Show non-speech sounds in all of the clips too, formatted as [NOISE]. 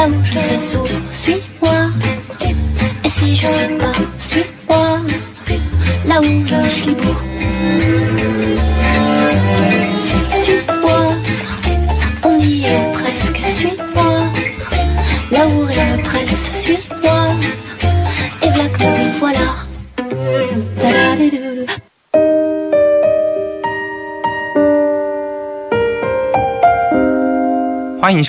là où je sais sourd, suis-moi. Et si je suis pas, suis-moi, là où je suis beau.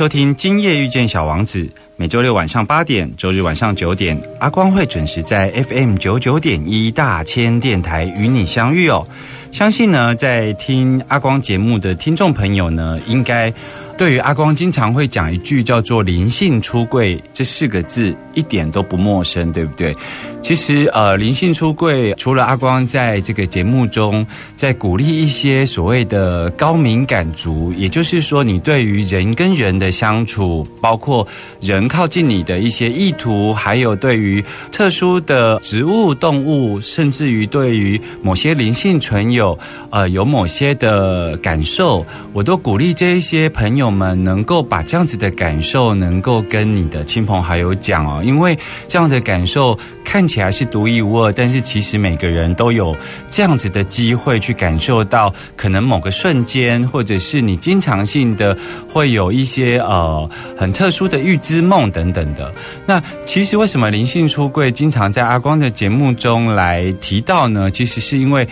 收听《今夜遇见小王子》，每周六晚上八点，周日晚上九点，阿光会准时在 FM 九九点一大千电台与你相遇哦。相信呢，在听阿光节目的听众朋友呢，应该对于阿光经常会讲一句叫做“灵性出柜”这四个字一点都不陌生，对不对？其实，呃，灵性出柜除了阿光在这个节目中在鼓励一些所谓的高敏感族，也就是说，你对于人跟人的相处，包括人靠近你的一些意图，还有对于特殊的植物、动物，甚至于对于某些灵性存有，呃，有某些的感受，我都鼓励这一些朋友我们能够把这样子的感受能够跟你的亲朋好友讲哦，因为这样的感受看起来是独一无二，但是其实每个人都有这样子的机会去感受到，可能某个瞬间，或者是你经常性的会有一些呃很特殊的预知梦等等的。那其实为什么灵性出柜经常在阿光的节目中来提到呢？其实是因为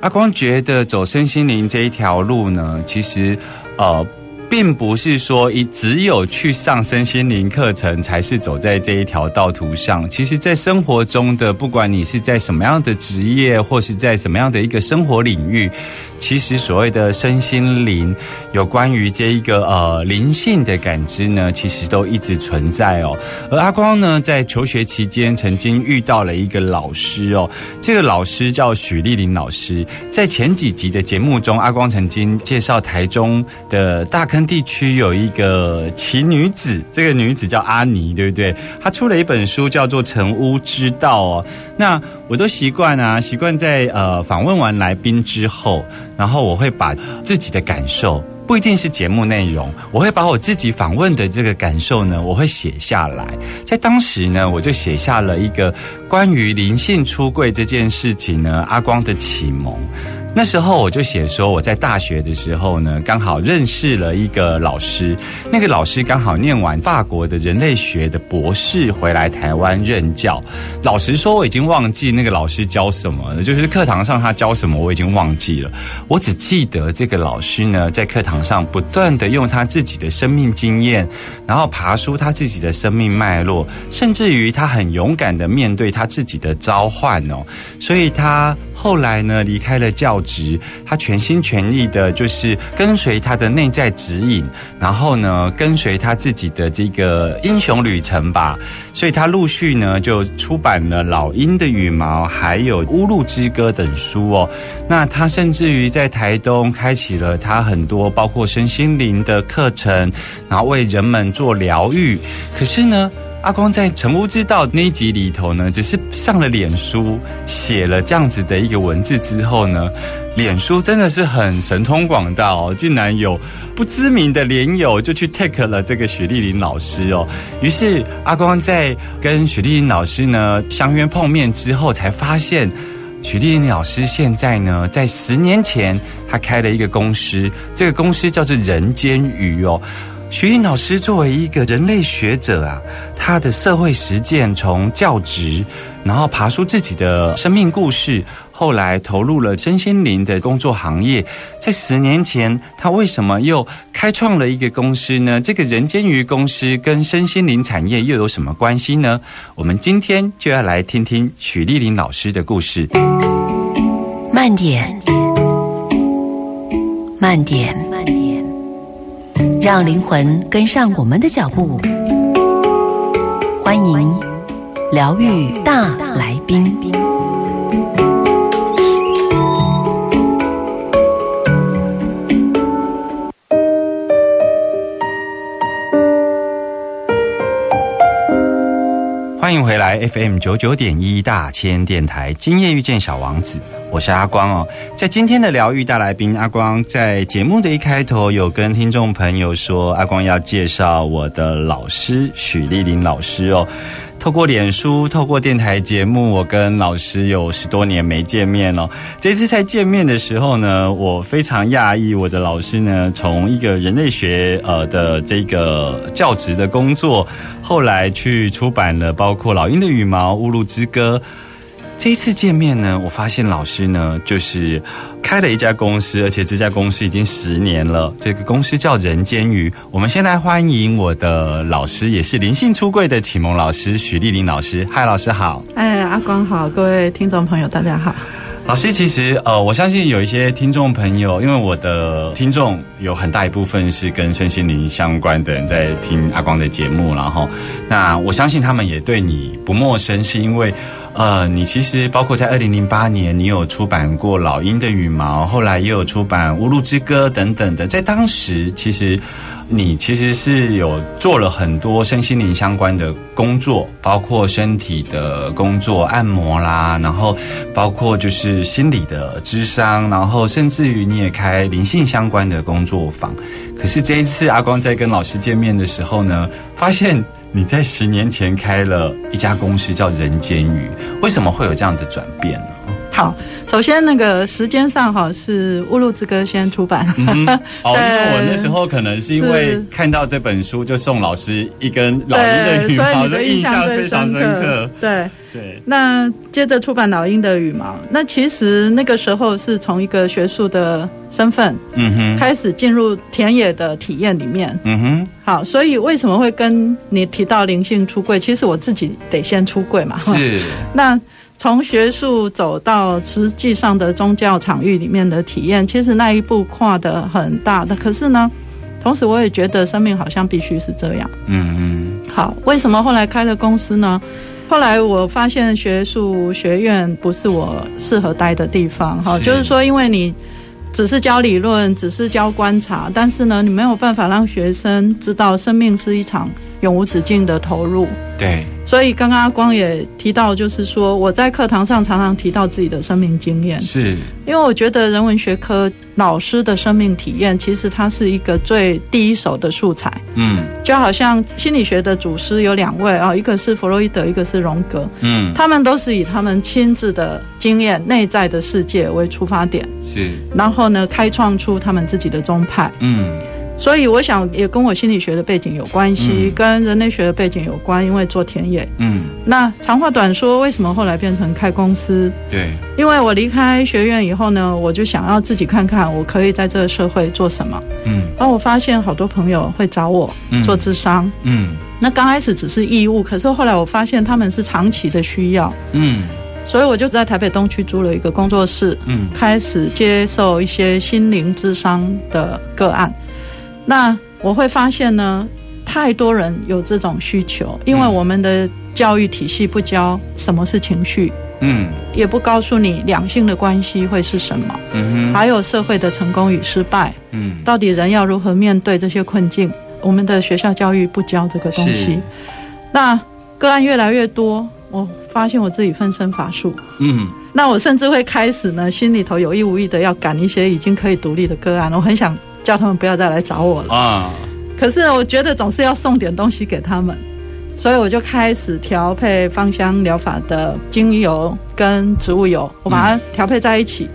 阿光觉得走身心灵这一条路呢，其实呃。并不是说一只有去上身心灵课程才是走在这一条道途上。其实，在生活中的，不管你是在什么样的职业，或是在什么样的一个生活领域，其实所谓的身心灵，有关于这一个呃灵性的感知呢，其实都一直存在哦。而阿光呢，在求学期间曾经遇到了一个老师哦，这个老师叫许丽玲老师。在前几集的节目中，阿光曾经介绍台中的大坑。地区有一个奇女子，这个女子叫阿妮，对不对？她出了一本书，叫做《成屋之道》哦。那我都习惯啊，习惯在呃访问完来宾之后，然后我会把自己的感受，不一定是节目内容，我会把我自己访问的这个感受呢，我会写下来。在当时呢，我就写下了一个关于灵性出柜这件事情呢，阿光的启蒙。那时候我就写说，我在大学的时候呢，刚好认识了一个老师。那个老师刚好念完法国的人类学的博士，回来台湾任教。老实说，我已经忘记那个老师教什么了，就是课堂上他教什么，我已经忘记了。我只记得这个老师呢，在课堂上不断的用他自己的生命经验，然后爬出他自己的生命脉络，甚至于他很勇敢的面对他自己的召唤哦。所以他后来呢，离开了教。职，他全心全意的，就是跟随他的内在指引，然后呢，跟随他自己的这个英雄旅程吧。所以他陆续呢，就出版了《老鹰的羽毛》还有《乌鹿之歌》等书哦。那他甚至于在台东开启了他很多包括身心灵的课程，然后为人们做疗愈。可是呢？阿光在《成屋之道》那一集里头呢，只是上了脸书写了这样子的一个文字之后呢，脸书真的是很神通广大哦，竟然有不知名的连友就去 take 了这个许丽玲老师哦。于是阿光在跟许丽玲老师呢相约碰面之后，才发现许丽玲老师现在呢，在十年前，他开了一个公司，这个公司叫做人间鱼哦。徐丽老师作为一个人类学者啊，他的社会实践从教职，然后爬出自己的生命故事，后来投入了身心灵的工作行业。在十年前，他为什么又开创了一个公司呢？这个人间鱼公司跟身心灵产业又有什么关系呢？我们今天就要来听听许丽玲老师的故事。慢点，慢点，慢点，让灵魂跟上我们的脚步。欢迎疗愈大来宾。欢迎回来 FM 九九点一大千电台，今夜遇见小王子，我是阿光哦。在今天的疗愈大来宾，阿光在节目的一开头有跟听众朋友说，阿光要介绍我的老师许丽玲老师哦。透过脸书，透过电台节目，我跟老师有十多年没见面了。这次在见面的时候呢，我非常讶异，我的老师呢，从一个人类学呃的这个教职的工作，后来去出版了包括《老鹰的羽毛》《乌鲁之歌》。这一次见面呢，我发现老师呢，就是开了一家公司，而且这家公司已经十年了。这个公司叫人间鱼。我们先来欢迎我的老师，也是灵性出柜的启蒙老师许丽玲老师。嗨，老师好。哎，阿光好，各位听众朋友，大家好。老师，其实呃，我相信有一些听众朋友，因为我的听众有很大一部分是跟身心灵相关的人在听阿光的节目，然后那我相信他们也对你不陌生，是因为呃，你其实包括在二零零八年，你有出版过《老鹰的羽毛》，后来也有出版《乌路之歌》等等的，在当时其实。你其实是有做了很多身心灵相关的工作，包括身体的工作、按摩啦，然后包括就是心理的智商，然后甚至于你也开灵性相关的工作坊。可是这一次阿光在跟老师见面的时候呢，发现你在十年前开了一家公司叫人间鱼，为什么会有这样的转变呢？好，首先那个时间上哈是《乌鲁之歌》先出版。嗯，[LAUGHS] 哦，因为我那时候可能是因为看到这本书，就送老师一根老鹰的羽毛，的印象非常深刻。对对。那接着出版《老鹰的羽毛》，那其实那个时候是从一个学术的身份，嗯哼，开始进入田野的体验里面。嗯哼。好，所以为什么会跟你提到灵性出柜？其实我自己得先出柜嘛。是。[LAUGHS] 那。从学术走到实际上的宗教场域里面的体验，其实那一步跨的很大的。可是呢，同时我也觉得生命好像必须是这样。嗯嗯。好，为什么后来开了公司呢？后来我发现学术学院不是我适合待的地方。哈，就是说，因为你只是教理论，只是教观察，但是呢，你没有办法让学生知道生命是一场永无止境的投入。对。所以刚刚阿光也提到，就是说我在课堂上常常提到自己的生命经验，是因为我觉得人文学科老师的生命体验，其实它是一个最第一手的素材。嗯，就好像心理学的祖师有两位啊，一个是弗洛伊德，一个是荣格。嗯，他们都是以他们亲自的经验、内在的世界为出发点，是，然后呢，开创出他们自己的宗派。嗯。所以我想也跟我心理学的背景有关系，跟人类学的背景有关，因为做田野。嗯，那长话短说，为什么后来变成开公司？对，因为我离开学院以后呢，我就想要自己看看我可以在这个社会做什么。嗯，然后我发现好多朋友会找我做智商。嗯，那刚开始只是义务，可是后来我发现他们是长期的需要。嗯，所以我就在台北东区租了一个工作室。嗯，开始接受一些心灵智商的个案。那我会发现呢，太多人有这种需求，因为我们的教育体系不教什么是情绪，嗯，也不告诉你两性的关系会是什么，嗯哼，还有社会的成功与失败，嗯，到底人要如何面对这些困境？我们的学校教育不教这个东西。那个案越来越多，我发现我自己分身乏术，嗯，那我甚至会开始呢，心里头有意无意的要赶一些已经可以独立的个案，我很想。叫他们不要再来找我了啊！可是我觉得总是要送点东西给他们，所以我就开始调配芳香疗法的精油跟植物油，我把它调配在一起，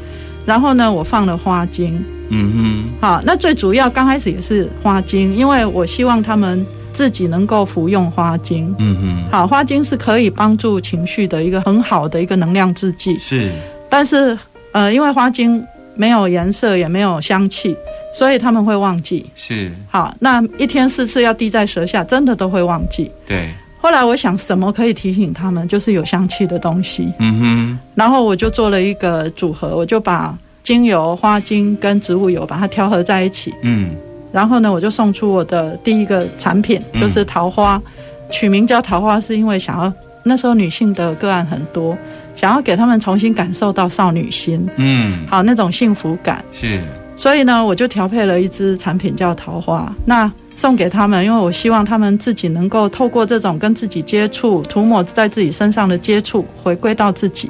然后呢，我放了花精。嗯哼，好，那最主要刚开始也是花精，因为我希望他们自己能够服用花精。嗯嗯，好，花精是可以帮助情绪的一个很好的一个能量制剂。是，但是呃，因为花精没有颜色也没有香气，所以他们会忘记。是，好，那一天四次要滴在舌下，真的都会忘记。对。后来我想，什么可以提醒他们？就是有香气的东西。嗯哼。然后我就做了一个组合，我就把精油、花精跟植物油把它调和在一起。嗯。然后呢，我就送出我的第一个产品，就是桃花。取名叫桃花，是因为想要那时候女性的个案很多，想要给他们重新感受到少女心。嗯。好，那种幸福感。是。所以呢，我就调配了一支产品叫桃花。那送给他们，因为我希望他们自己能够透过这种跟自己接触、涂抹在自己身上的接触，回归到自己，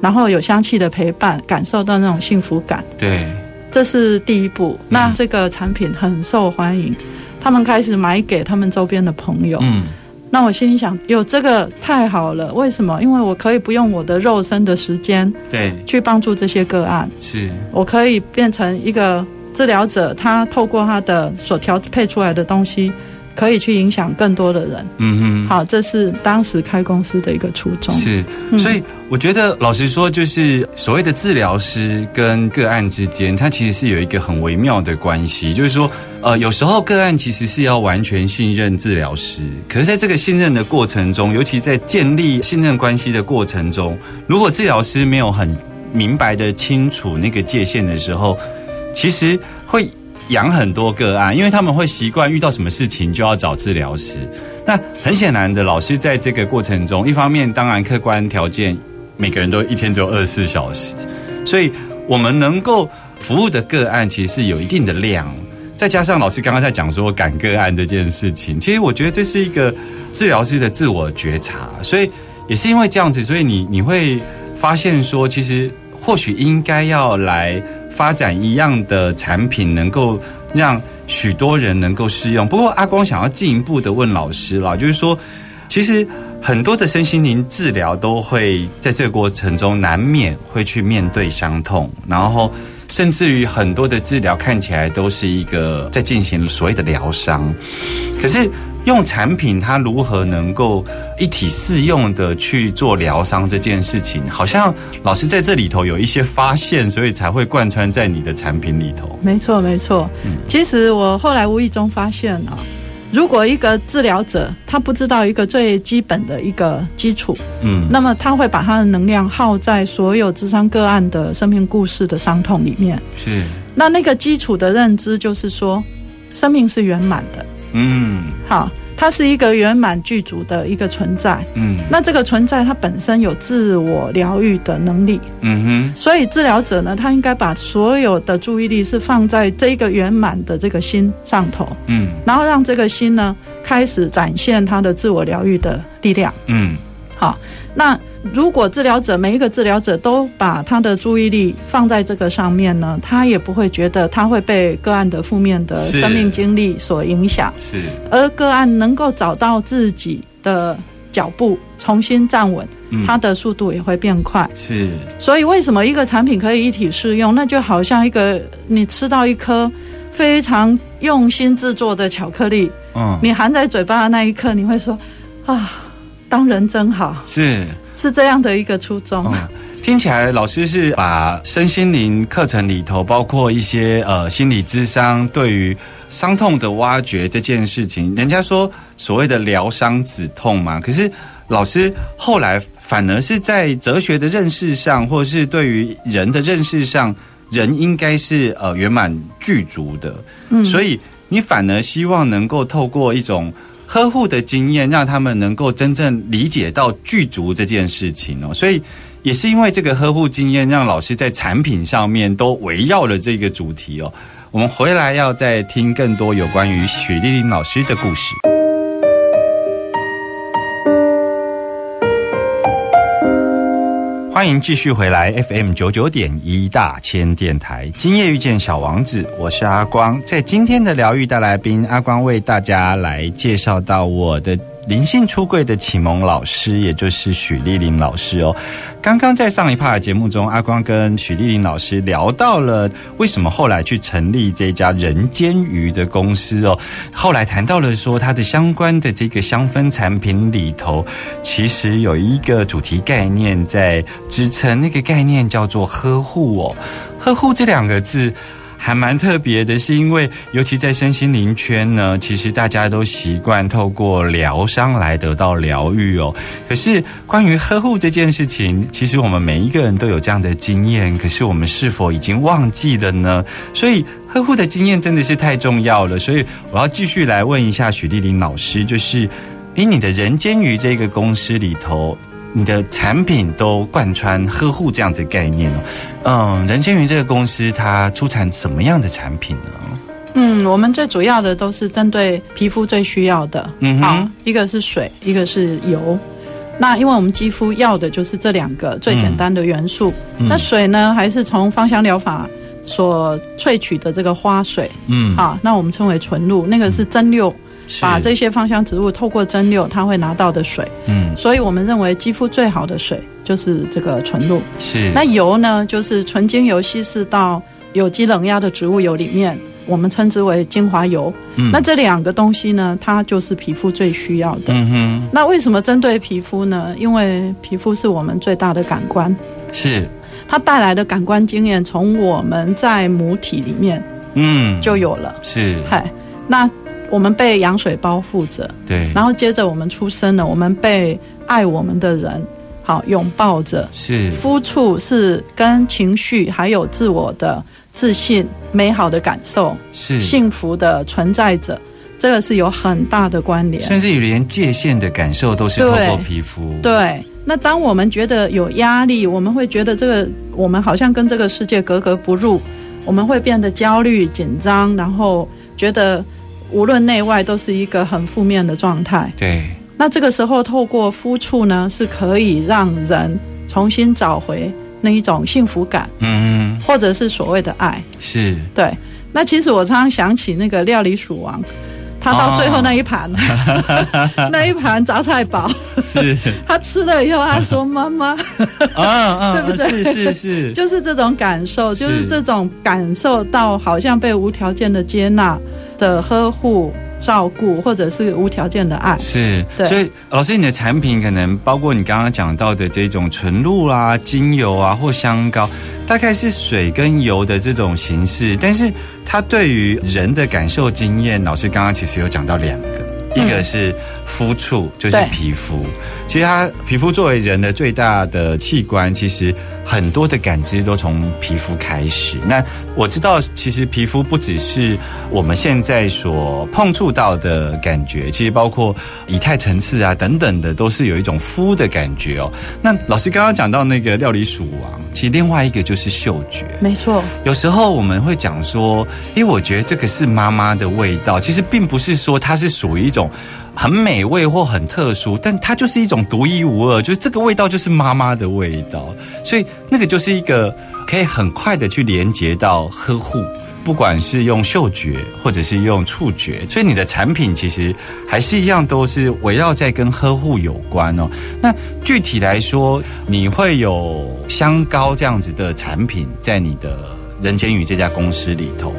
然后有香气的陪伴，感受到那种幸福感。对，这是第一步。那这个产品很受欢迎，他们开始买给他们周边的朋友。嗯，那我心里想，有这个太好了。为什么？因为我可以不用我的肉身的时间，对，去帮助这些个案。是我可以变成一个。治疗者他透过他的所调配出来的东西，可以去影响更多的人。嗯哼，好，这是当时开公司的一个初衷。是，所以我觉得老实说，就是所谓的治疗师跟个案之间，它其实是有一个很微妙的关系。就是说，呃，有时候个案其实是要完全信任治疗师，可是在这个信任的过程中，尤其在建立信任关系的过程中，如果治疗师没有很明白的清楚那个界限的时候，其实会养很多个案，因为他们会习惯遇到什么事情就要找治疗师。那很显然的，老师在这个过程中，一方面当然客观条件，每个人都一天只有二十四小时，所以我们能够服务的个案其实是有一定的量。再加上老师刚刚在讲说赶个案这件事情，其实我觉得这是一个治疗师的自我觉察。所以也是因为这样子，所以你你会发现说，其实或许应该要来。发展一样的产品，能够让许多人能够适用。不过，阿光想要进一步的问老师了，就是说，其实很多的身心灵治疗都会在这个过程中难免会去面对伤痛，然后甚至于很多的治疗看起来都是一个在进行所谓的疗伤，可是。用产品，它如何能够一体适用的去做疗伤这件事情，好像老师在这里头有一些发现，所以才会贯穿在你的产品里头。没错，没错。嗯，其实我后来无意中发现啊，如果一个治疗者他不知道一个最基本的一个基础，嗯，那么他会把他的能量耗在所有智商个案的生命故事的伤痛里面。是。那那个基础的认知就是说，生命是圆满的。嗯，好，它是一个圆满具足的一个存在。嗯，那这个存在它本身有自我疗愈的能力。嗯哼，所以治疗者呢，他应该把所有的注意力是放在这一个圆满的这个心上头。嗯，然后让这个心呢开始展现它的自我疗愈的力量。嗯，好，那。如果治疗者每一个治疗者都把他的注意力放在这个上面呢，他也不会觉得他会被个案的负面的生命经历所影响。是，而个案能够找到自己的脚步，重新站稳，它的速度也会变快。是，所以为什么一个产品可以一体适用？那就好像一个你吃到一颗非常用心制作的巧克力，嗯，你含在嘴巴的那一刻，你会说啊，当人真好。是。是这样的一个初衷。听起来老师是把身心灵课程里头，包括一些呃心理智商对于伤痛的挖掘这件事情，人家说所谓的疗伤止痛嘛。可是老师后来反而是在哲学的认识上，或者是对于人的认识上，人应该是呃圆满具足的。嗯，所以你反而希望能够透过一种。呵护的经验，让他们能够真正理解到剧足这件事情哦，所以也是因为这个呵护经验，让老师在产品上面都围绕了这个主题哦。我们回来要再听更多有关于雪莉玲老师的故事。欢迎继续回来 FM 九九点一大千电台，今夜遇见小王子，我是阿光。在今天的疗愈大来宾，阿光为大家来介绍到我的灵性出柜的启蒙老师，也就是许丽玲老师哦。刚刚在上一趴的节目中，阿光跟许丽玲老师聊到了为什么后来去成立这家人间鱼的公司哦。后来谈到了说，它的相关的这个香氛产品里头，其实有一个主题概念在支撑，那个概念叫做呵护哦。呵护这两个字。还蛮特别的，是因为尤其在身心灵圈呢，其实大家都习惯透过疗伤来得到疗愈哦。可是关于呵护这件事情，其实我们每一个人都有这样的经验，可是我们是否已经忘记了呢？所以呵护的经验真的是太重要了。所以我要继续来问一下许丽玲老师，就是，诶，你的人间鱼这个公司里头。你的产品都贯穿呵护这样子概念哦，嗯，人间云这个公司它出产什么样的产品呢？嗯，我们最主要的都是针对皮肤最需要的，嗯，好，一个是水，一个是油。那因为我们肌肤要的就是这两个最简单的元素。那水呢，还是从芳香疗法所萃取的这个花水，嗯，好，那我们称为纯露，那个是蒸馏。把这些芳香植物透过蒸馏，它会拿到的水，嗯，所以我们认为肌肤最好的水就是这个纯露。是，那油呢，就是纯精油稀释到有机冷压的植物油里面，我们称之为精华油。嗯，那这两个东西呢，它就是皮肤最需要的。嗯哼。那为什么针对皮肤呢？因为皮肤是我们最大的感官，是它带来的感官经验，从我们在母体里面，嗯，就有了。是，嗨，那。我们被羊水包覆着，对，然后接着我们出生了，我们被爱我们的人好拥抱着，是肤触是跟情绪还有自我的自信、美好的感受是幸福的存在着，这个是有很大的关联，甚至于连界限的感受都是透过皮肤。对，那当我们觉得有压力，我们会觉得这个我们好像跟这个世界格格不入，我们会变得焦虑、紧张，然后觉得。无论内外都是一个很负面的状态。对，那这个时候透过肤触呢，是可以让人重新找回那一种幸福感，嗯，或者是所谓的爱。是，对。那其实我常常想起那个料理鼠王。他到最后那一盘，[LAUGHS] 那一盘杂菜煲，是 [LAUGHS] 他吃了以后，他说：“妈妈，啊啊，[LAUGHS] 对不对？是是是，就是这种感受，就是这种感受到好像被无条件的接纳的呵护。”照顾或者是无条件的爱，是，所以老师，你的产品可能包括你刚刚讲到的这种纯露啊、精油啊或香膏，大概是水跟油的这种形式，但是它对于人的感受经验，老师刚刚其实有讲到两个。一个是肤触，就是皮肤。其实它皮肤作为人的最大的器官，其实很多的感知都从皮肤开始。那我知道，其实皮肤不只是我们现在所碰触到的感觉，其实包括以太层次啊等等的，都是有一种肤的感觉哦。那老师刚刚讲到那个料理鼠王，其实另外一个就是嗅觉。没错，有时候我们会讲说，因为我觉得这个是妈妈的味道，其实并不是说它是属于一种。很美味或很特殊，但它就是一种独一无二，就是这个味道就是妈妈的味道，所以那个就是一个可以很快的去连接到呵护，不管是用嗅觉或者是用触觉，所以你的产品其实还是一样都是围绕在跟呵护有关哦。那具体来说，你会有香膏这样子的产品在你的人间鱼这家公司里头？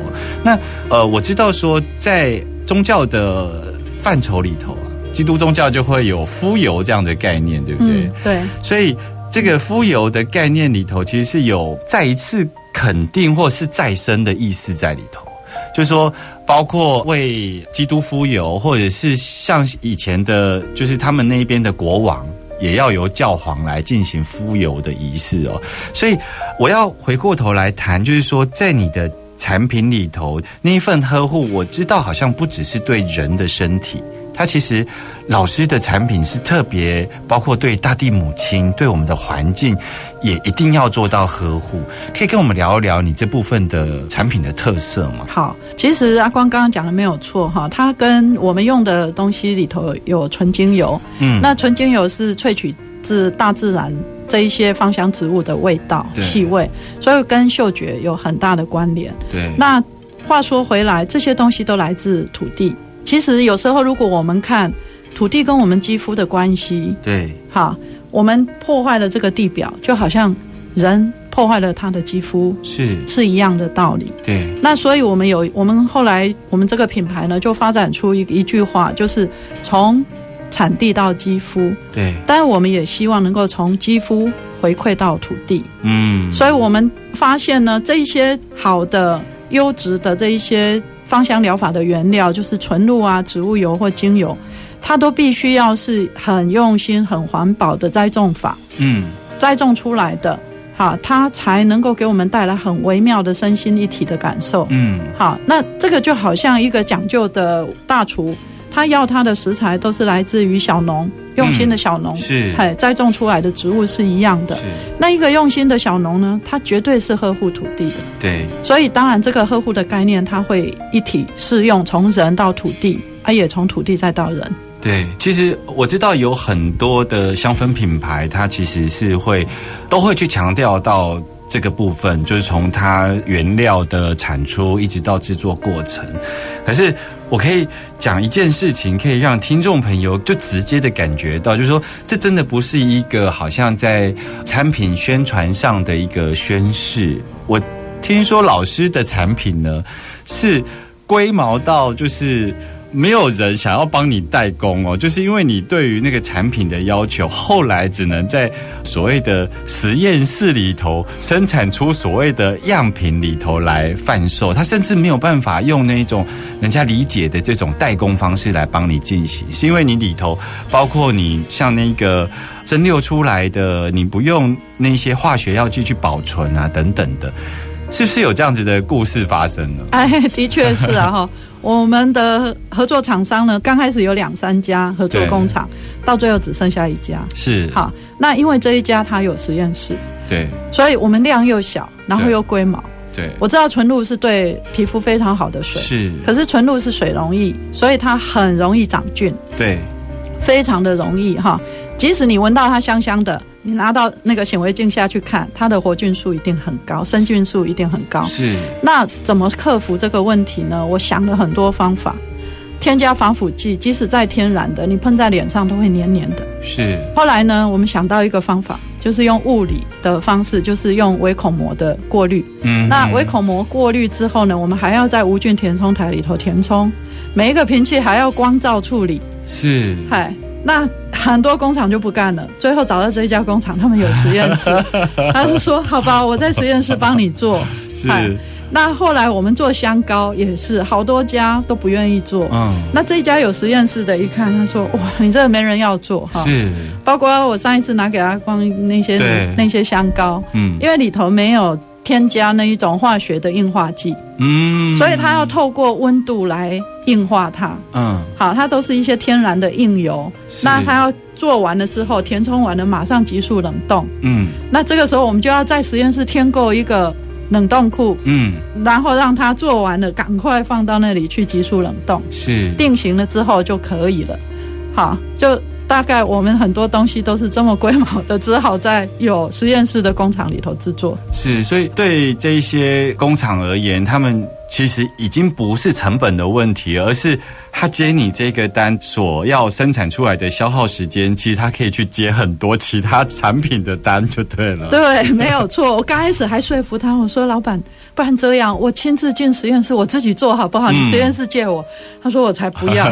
那呃，我知道说在宗教的。范畴里头啊，基督宗教就会有敷油这样的概念，对不对？对。所以这个敷油的概念里头，其实是有再一次肯定或是再生的意思在里头。就是说，包括为基督敷油，或者是像以前的，就是他们那边的国王，也要由教皇来进行敷油的仪式哦。所以我要回过头来谈，就是说，在你的。产品里头那一份呵护，我知道好像不只是对人的身体，它其实老师的产品是特别包括对大地母亲、对我们的环境，也一定要做到呵护。可以跟我们聊一聊你这部分的产品的特色吗？好，其实阿光刚刚讲的没有错哈，它跟我们用的东西里头有纯精油，嗯，那纯精油是萃取自大自然。这一些芳香植物的味道、气味，所以跟嗅觉有很大的关联。对，那话说回来，这些东西都来自土地。其实有时候，如果我们看土地跟我们肌肤的关系，对，好，我们破坏了这个地表，就好像人破坏了他的肌肤，是是一样的道理。对，那所以我们有，我们后来我们这个品牌呢，就发展出一一句话，就是从产地到肌肤，对，但是我们也希望能够从肌肤回馈到土地。嗯，所以我们发现呢，这一些好的、优质的这一些芳香疗法的原料，就是纯露啊、植物油或精油，它都必须要是很用心、很环保的栽种法，嗯，栽种出来的，好，它才能够给我们带来很微妙的身心一体的感受。嗯，好，那这个就好像一个讲究的大厨，他要他的食材都是来自于小农，用心的小农，是嘿，栽种出来的植物是一样的。是，那一个用心的小农呢，他绝对是呵护土地的。对，所以当然这个呵护的概念，它会一体适用，从人到土地，啊，也从土地再到人。对，其实我知道有很多的香氛品牌，它其实是会都会去强调到这个部分，就是从它原料的产出一直到制作过程。可是我可以讲一件事情，可以让听众朋友就直接的感觉到，就是说这真的不是一个好像在产品宣传上的一个宣示。我听说老师的产品呢是龟毛到就是。没有人想要帮你代工哦，就是因为你对于那个产品的要求，后来只能在所谓的实验室里头生产出所谓的样品里头来贩售，他甚至没有办法用那种人家理解的这种代工方式来帮你进行，是因为你里头包括你像那个蒸馏出来的，你不用那些化学药剂去保存啊等等的，是不是有这样子的故事发生呢？哎，的确是啊哈。我们的合作厂商呢，刚开始有两三家合作工厂，到最后只剩下一家。是好，那因为这一家它有实验室，对，所以我们量又小，然后又龟毛。对，我知道纯露是对皮肤非常好的水，是，可是纯露是水溶液，所以它很容易长菌。对，非常的容易哈，即使你闻到它香香的。你拿到那个显微镜下去看，它的活菌数一定很高，生菌数一定很高。是。那怎么克服这个问题呢？我想了很多方法，添加防腐剂，即使再天然的，你喷在脸上都会黏黏的。是。后来呢，我们想到一个方法，就是用物理的方式，就是用微孔膜的过滤。嗯。那微孔膜过滤之后呢，我们还要在无菌填充台里头填充，每一个瓶器还要光照处理。是。嗨。那很多工厂就不干了，最后找到这一家工厂，他们有实验室，[LAUGHS] 他是说好吧，我在实验室帮你做。是。那后来我们做香膏也是，好多家都不愿意做。嗯。那这一家有实验室的，一看他说哇，你这个没人要做哈。是。包括我上一次拿给他光那些那些香膏，嗯，因为里头没有添加那一种化学的硬化剂，嗯，所以它要透过温度来。硬化它，嗯，好，它都是一些天然的硬油。那它要做完了之后，填充完了，马上急速冷冻，嗯，那这个时候我们就要在实验室添购一个冷冻库，嗯，然后让它做完了，赶快放到那里去急速冷冻，是。定型了之后就可以了。好，就大概我们很多东西都是这么规模的，只好在有实验室的工厂里头制作。是，所以对这些工厂而言，他们。其实已经不是成本的问题，而是他接你这个单所要生产出来的消耗时间，其实他可以去接很多其他产品的单就对了。对，没有错。我刚开始还说服他，我说老板，不然这样，我亲自进实验室，我自己做好不好？你实验室借我。他说我才不要。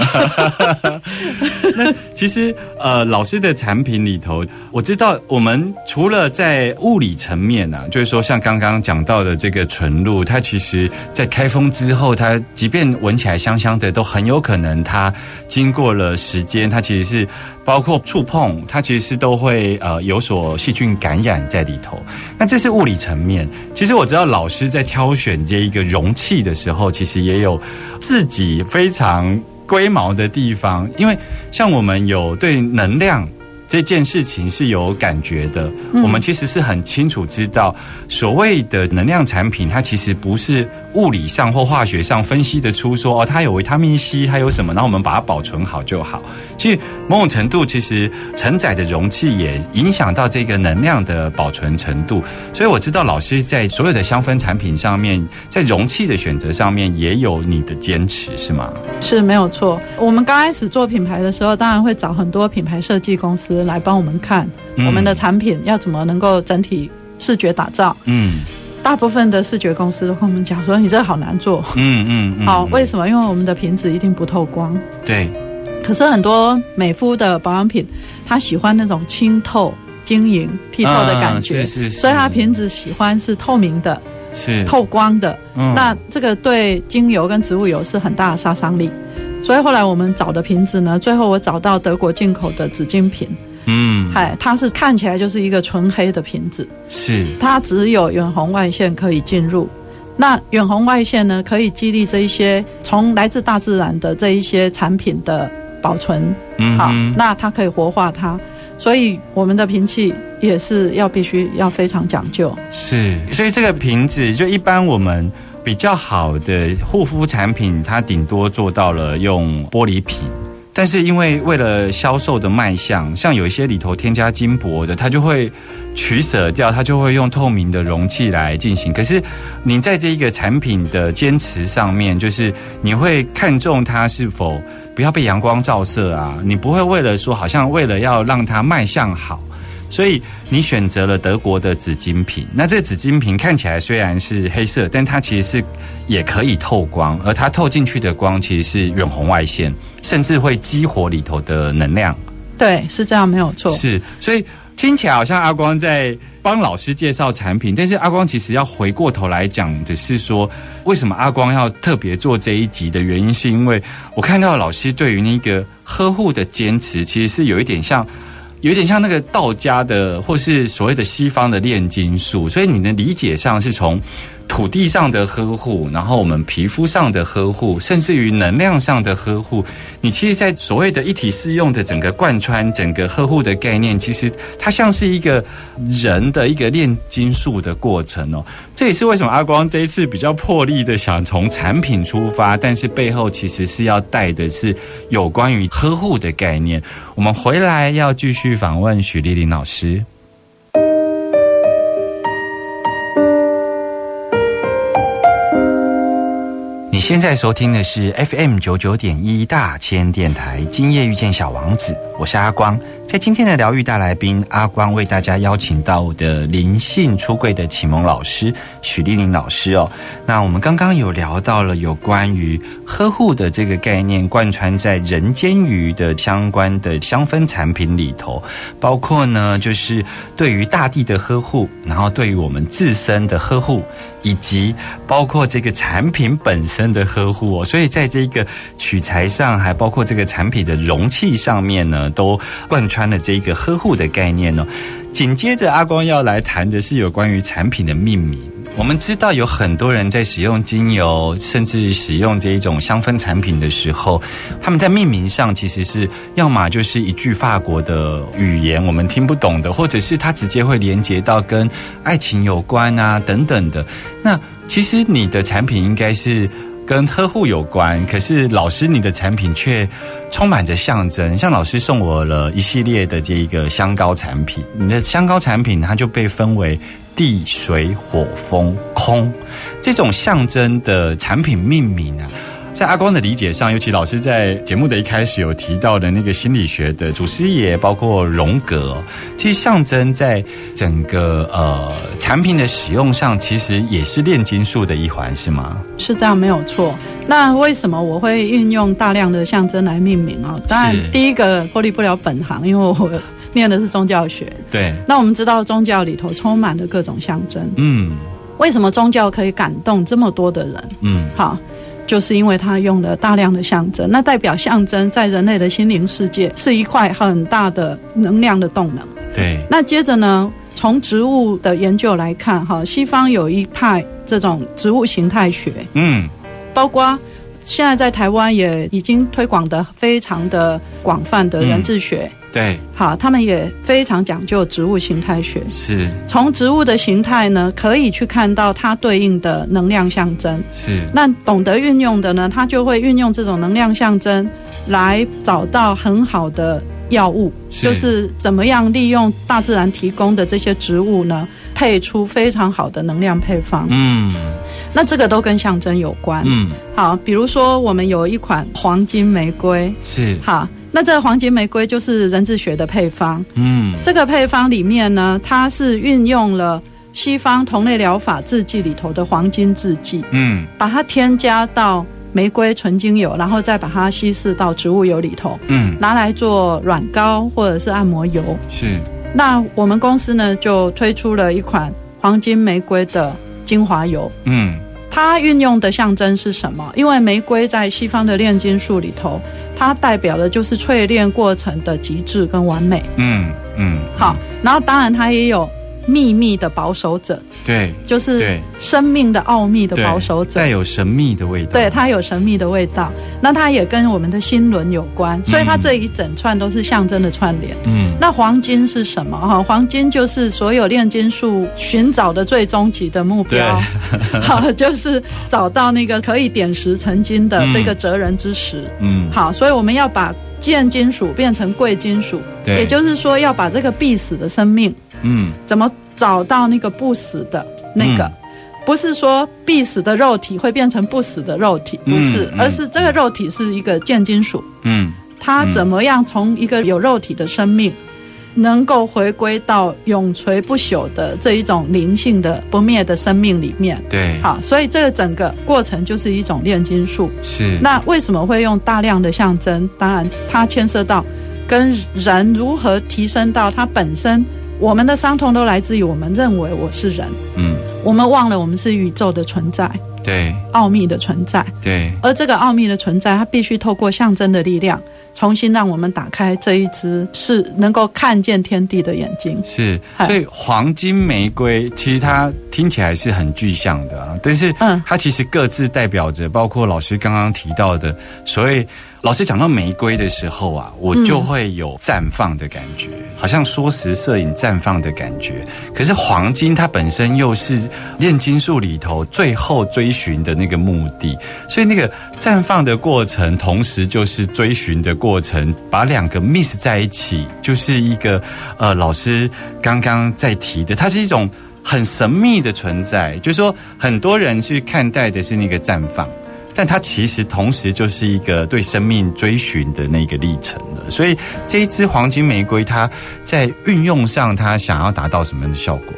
[LAUGHS] 那其实呃，老师的产品里头，我知道我们除了在物理层面啊，就是说像刚刚讲到的这个纯露，它其实在开封之后，它即便闻起来香香的，都很有可能可能它经过了时间，它其实是包括触碰，它其实是都会呃有所细菌感染在里头。那这是物理层面。其实我知道老师在挑选这一个容器的时候，其实也有自己非常龟毛的地方，因为像我们有对能量。这件事情是有感觉的。我们其实是很清楚知道，所谓的能量产品，它其实不是物理上或化学上分析得出说哦，它有维他命 C，它有什么，然后我们把它保存好就好。其实某种程度，其实承载的容器也影响到这个能量的保存程度。所以我知道老师在所有的香氛产品上面，在容器的选择上面也有你的坚持，是吗？是没有错。我们刚开始做品牌的时候，当然会找很多品牌设计公司。来帮我们看我们的产品要怎么能够整体视觉打造。嗯，大部分的视觉公司都跟我们讲说，你这个好难做。嗯嗯，好，为什么？因为我们的瓶子一定不透光。对。可是很多美肤的保养品，他喜欢那种清透、晶莹、剔透的感觉，是是。所以他瓶子喜欢是透明的，是透光的。那这个对精油跟植物油是很大的杀伤力。所以后来我们找的瓶子呢，最后我找到德国进口的紫金瓶。嗯，嗨，它是看起来就是一个纯黑的瓶子，是它只有远红外线可以进入。那远红外线呢，可以激励这一些从来自大自然的这一些产品的保存。嗯，好，那它可以活化它，所以我们的瓶器也是要必须要非常讲究。是，所以这个瓶子就一般我们比较好的护肤产品，它顶多做到了用玻璃瓶。但是因为为了销售的卖相，像有一些里头添加金箔的，它就会取舍掉，它就会用透明的容器来进行。可是你在这一个产品的坚持上面，就是你会看重它是否不要被阳光照射啊，你不会为了说好像为了要让它卖相好。所以你选择了德国的紫金瓶，那这紫金瓶看起来虽然是黑色，但它其实是也可以透光，而它透进去的光其实是远红外线，甚至会激活里头的能量。对，是这样，没有错。是，所以听起来好像阿光在帮老师介绍产品，但是阿光其实要回过头来讲只是说，为什么阿光要特别做这一集的原因，是因为我看到老师对于那个呵护的坚持，其实是有一点像。有点像那个道家的，或是所谓的西方的炼金术，所以你的理解上是从。土地上的呵护，然后我们皮肤上的呵护，甚至于能量上的呵护，你其实，在所谓的一体适用的整个贯穿整个呵护的概念，其实它像是一个人的一个炼金术的过程哦。这也是为什么阿光这一次比较破例的想从产品出发，但是背后其实是要带的是有关于呵护的概念。我们回来要继续访问许丽玲老师。现在收听的是 FM 九九点一大千电台，今夜遇见小王子，我是阿光。在今天的疗愈大来宾，阿光为大家邀请到我的灵性出柜的启蒙老师许丽玲老师哦。那我们刚刚有聊到了有关于呵护的这个概念，贯穿在人间鱼的相关的香氛产品里头，包括呢就是对于大地的呵护，然后对于我们自身的呵护，以及包括这个产品本身的呵护哦。所以在这个取材上，还包括这个产品的容器上面呢，都贯穿。了这个呵护的概念呢，紧接着阿光要来谈的是有关于产品的命名。我们知道有很多人在使用精油，甚至使用这一种香氛产品的时候，他们在命名上其实是要么就是一句法国的语言我们听不懂的，或者是它直接会连接到跟爱情有关啊等等的。那其实你的产品应该是。跟呵护有关，可是老师你的产品却充满着象征。像老师送我了一系列的这一个香膏产品，你的香膏产品它就被分为地、水、火、风、空这种象征的产品命名啊。在阿光的理解上，尤其老师在节目的一开始有提到的那个心理学的祖师爷，包括荣格，其实象征在整个呃产品的使用上，其实也是炼金术的一环，是吗？是这样，没有错。那为什么我会运用大量的象征来命名啊？当然，第一个脱离不了本行，因为我念的是宗教学。对。那我们知道，宗教里头充满了各种象征。嗯。为什么宗教可以感动这么多的人？嗯。好。就是因为它用了大量的象征，那代表象征在人类的心灵世界是一块很大的能量的动能。对。那接着呢，从植物的研究来看，哈，西方有一派这种植物形态学，嗯，包括现在在台湾也已经推广的非常的广泛的人智学，对，好，他们也非常讲究植物形态学。是。从植物的形态呢，可以去看到它对应的能量象征。是，那懂得运用的呢，他就会运用这种能量象征来找到很好的药物，是。就是怎么样利用大自然提供的这些植物呢，配出非常好的能量配方。嗯。那这个都跟象征有关。嗯。好，比如说我们有一款黄金玫瑰，是，好，那这个黄金玫瑰就是人智学的配方。嗯这个配方里面呢，它是运用了西方同类疗法制剂里头的黄金制剂，嗯把它添加到玫瑰纯精油，然后再把它稀释到植物油里头，嗯拿来做软膏或者是按摩油。是，那我们公司呢就推出了一款黄金玫瑰的精华油。嗯它运用的象征是什么？因为玫瑰在西方的炼金术里头，它代表的就是淬炼过程的极致跟完美。嗯嗯，好，然后当然它也有秘密的保守者，对，就是生命的奥秘的保守者。带。有神秘的味道，对，它有神秘的味道，那它也跟我们的心轮有关，所以它这一整串都是象征的串联。嗯。那黄金是什么？哈，黄金就是所有炼金术寻找的最终极的目标，好，就是找到那个可以点石成金的这个哲人之石。嗯。好，所以我们要把贱金属变成贵金属，对。也就是说要把这个必死的生命嗯怎么找到那个不死的那个。嗯不是说必死的肉体会变成不死的肉体，不是，而是这个肉体是一个贱金属，嗯它怎么样从一个有肉体的生命，能够回归到永垂不朽的这一种灵性的不灭的生命里面。对，好，所以这个整个过程就是一种炼金术。是，那为什么会用大量的象征？当然，它牵涉到跟人如何提升到它本身。我们的伤痛都来自于我们认为我是人，嗯。我们忘了我们是宇宙的存在，对。奥秘的存在。对，而这个奥秘的存在，它必须透过象征的力量，重新让我们打开这一只是能够看见天地的眼睛。是，所以黄金玫瑰其实它听起来是很具象的啊，但是嗯。它其实各自代表着，包括老师刚刚提到的，所谓老师讲到玫瑰的时候啊，我就会有绽放的感觉，好像说时摄影绽放的感觉。可是黄金它本身又是炼金术里头最后追寻的那个目的，所以那个绽放的过程，同时就是追寻的过程，把两个 miss 在一起，就是一个呃，老师刚刚在提的，它是一种很神秘的存在，就是说很多人去看待的是那个绽放。但它其实同时就是一个对生命追寻的那个历程了，所以这一支黄金玫瑰，它在运用上，它想要达到什么样的效果？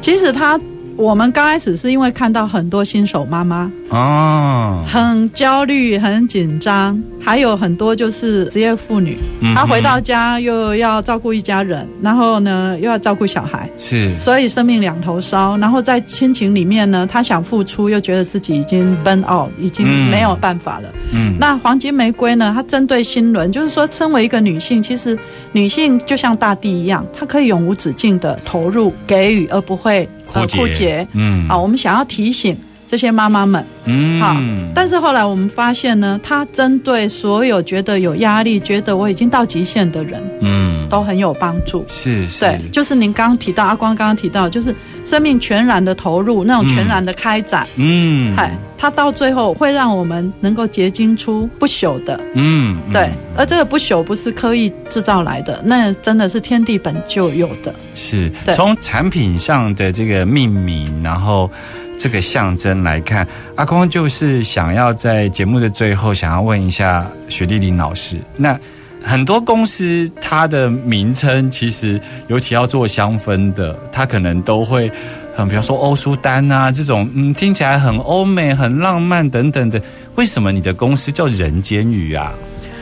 其实它，我们刚开始是因为看到很多新手妈妈哦，很焦虑、很紧张，还有很多就是职业妇女，嗯她回到家又要照顾一家人，然后呢又要照顾小孩，是所以生命两头烧。然后在亲情里面呢，她想付出，又觉得自己已经 burn out，已经嗯没有办法了。嗯，那黄金玫瑰呢？它针对心轮，就是说，身为一个女性，其实女性就像大地一样，她可以永无止境的投入、给予，而不会呃枯竭。枯竭。嗯。啊，我们想要提醒这些妈妈们，嗯。好，但是后来我们发现呢，它针对所有觉得有压力、觉得我已经到极限的人，嗯，都很有帮助。是是，对，就是您刚刚提到，阿光刚刚提到，就是生命全然的投入，那种全然的开展，嗯，嗨、它到最后会让我们能够结晶出不朽的，嗯，嗯对，而这个不朽不是刻意制造来的，那真的是天地本就有的。是从产品上的这个命名，然后这个象征来看，阿光就是想要在节目的最后，想要问一下雪莉琳老师，那。很多公司它的名称其实，尤其要做香氛的，它可能都会，嗯，比方说欧舒丹啊这种，嗯，听起来很欧美、很浪漫等等的。为什么你的公司叫人间雨啊？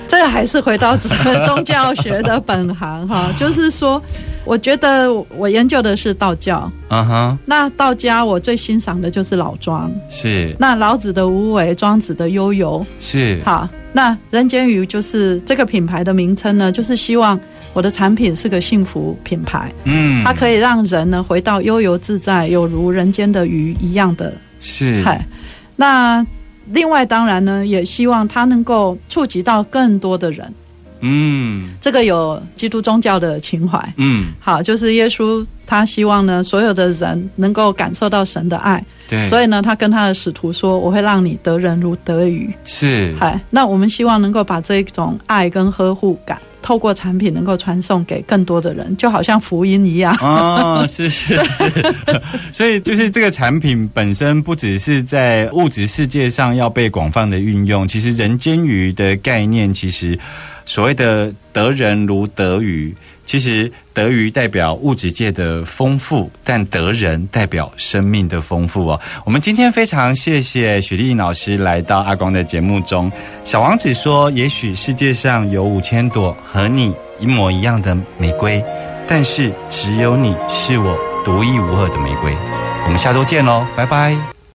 这个还是回到宗教学的本行哈，就是说，我觉得我研究的是道教，嗯哼，那道家我最欣赏的就是老庄，是。那老子的无为，庄子的悠游，是，好，那人间鱼就是这个品牌的名称呢，就是希望我的产品是个幸福品牌，嗯。它可以让人呢回到悠游自在，有如人间的鱼一样的是，嗨，那另外当然呢，也希望它能够触及到更多的人。嗯，这个有基督宗教的情怀。嗯，好，就是耶稣他希望呢，所有的人能够感受到神的爱。对，所以呢，他跟他的使徒说：“我会让你得人如得鱼。”是，嗨，那我们希望能够把这种爱跟呵护感，透过产品能够传送给更多的人，就好像福音一样。哦，是是是，[LAUGHS] 所以就是这个产品本身不只是在物质世界上要被广泛的运用，其实人间鱼的概念，其实所谓的得人如得鱼。其实德鱼代表物质界的丰富，但德人代表生命的丰富哦。我们今天非常谢谢许丽颖老师来到阿光的节目中。小王子说：“也许世界上有五千朵和你一模一样的玫瑰，但是只有你是我独一无二的玫瑰。”我们下周见喽，拜拜。